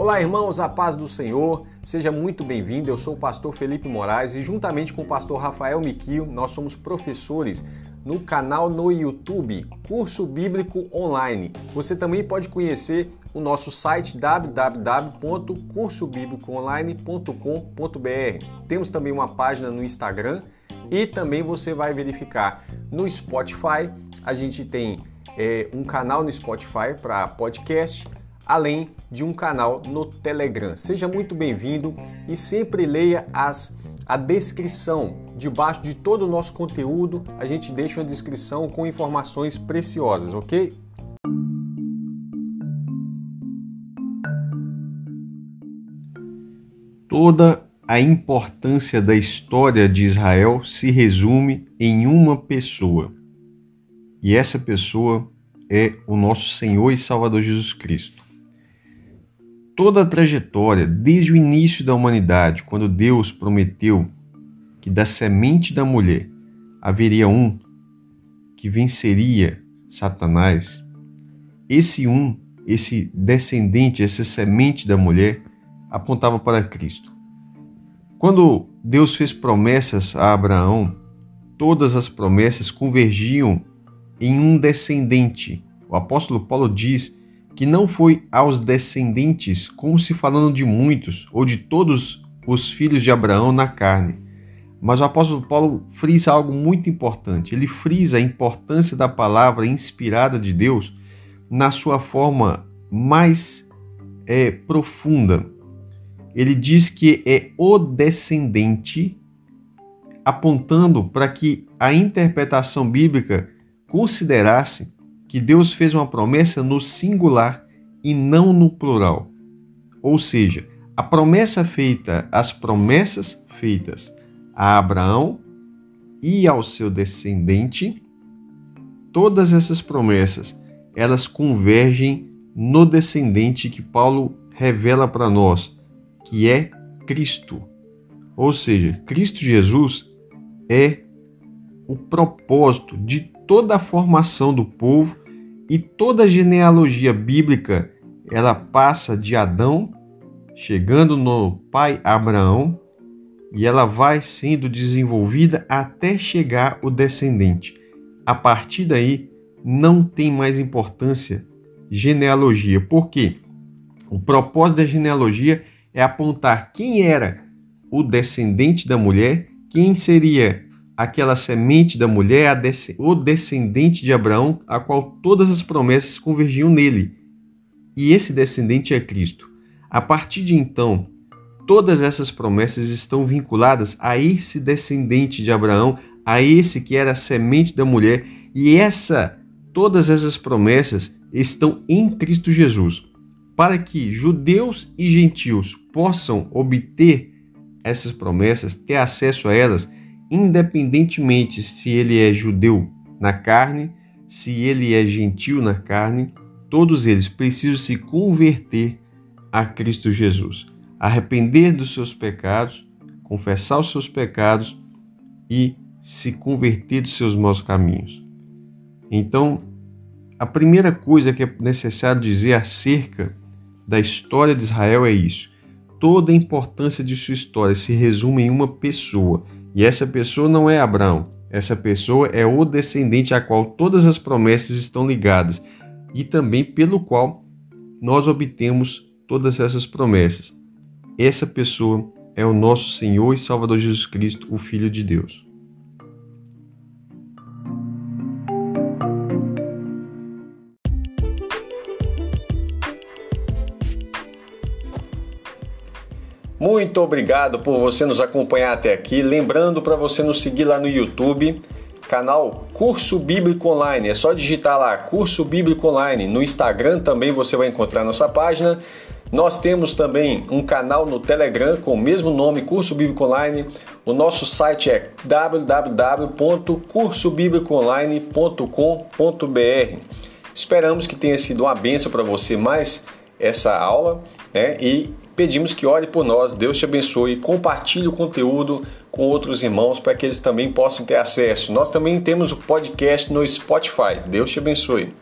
Olá, irmãos, a paz do Senhor. Seja muito bem-vindo. Eu sou o pastor Felipe Moraes e juntamente com o pastor Rafael Miquio, nós somos professores no canal no YouTube Curso Bíblico Online. Você também pode conhecer o nosso site www.cursobiblicoonline.com.br. Temos também uma página no Instagram e também você vai verificar no Spotify. A gente tem é, um canal no Spotify para podcast além de um canal no Telegram. Seja muito bem-vindo e sempre leia as, a descrição. Debaixo de todo o nosso conteúdo, a gente deixa uma descrição com informações preciosas, ok? Toda a importância da história de Israel se resume em uma pessoa. E essa pessoa é o nosso Senhor e Salvador Jesus Cristo toda a trajetória, desde o início da humanidade, quando Deus prometeu que da semente da mulher haveria um que venceria Satanás, esse um, esse descendente, essa semente da mulher, apontava para Cristo. Quando Deus fez promessas a Abraão, todas as promessas convergiam em um descendente. O apóstolo Paulo diz que não foi aos descendentes, como se falando de muitos ou de todos os filhos de Abraão na carne. Mas o apóstolo Paulo frisa algo muito importante. Ele frisa a importância da palavra inspirada de Deus na sua forma mais é, profunda. Ele diz que é o descendente, apontando para que a interpretação bíblica considerasse que Deus fez uma promessa no singular e não no plural. Ou seja, a promessa feita, as promessas feitas a Abraão e ao seu descendente, todas essas promessas, elas convergem no descendente que Paulo revela para nós, que é Cristo. Ou seja, Cristo Jesus é o propósito de toda a formação do povo e toda a genealogia bíblica, ela passa de Adão, chegando no pai Abraão, e ela vai sendo desenvolvida até chegar o descendente. A partir daí, não tem mais importância genealogia. Por quê? O propósito da genealogia é apontar quem era o descendente da mulher, quem seria aquela semente da mulher, o descendente de Abraão, a qual todas as promessas convergiam nele. E esse descendente é Cristo. A partir de então, todas essas promessas estão vinculadas a esse descendente de Abraão, a esse que era a semente da mulher, e essa todas essas promessas estão em Cristo Jesus, para que judeus e gentios possam obter essas promessas, ter acesso a elas independentemente se ele é judeu na carne, se ele é gentil na carne, todos eles precisam se converter a Cristo Jesus, arrepender dos seus pecados, confessar os seus pecados e se converter dos seus maus caminhos. Então, a primeira coisa que é necessário dizer acerca da história de Israel é isso. Toda a importância de sua história se resume em uma pessoa, e essa pessoa não é Abraão, essa pessoa é o descendente a qual todas as promessas estão ligadas e também pelo qual nós obtemos todas essas promessas. Essa pessoa é o nosso Senhor e Salvador Jesus Cristo, o Filho de Deus. Muito obrigado por você nos acompanhar até aqui. Lembrando para você nos seguir lá no YouTube, canal Curso Bíblico Online. É só digitar lá Curso Bíblico Online. No Instagram também você vai encontrar nossa página. Nós temos também um canal no Telegram com o mesmo nome, Curso Bíblico Online. O nosso site é www.cursobiblicoonline.com.br. Esperamos que tenha sido uma benção para você mais essa aula né? e Pedimos que ore por nós, Deus te abençoe, compartilhe o conteúdo com outros irmãos para que eles também possam ter acesso. Nós também temos o podcast no Spotify. Deus te abençoe.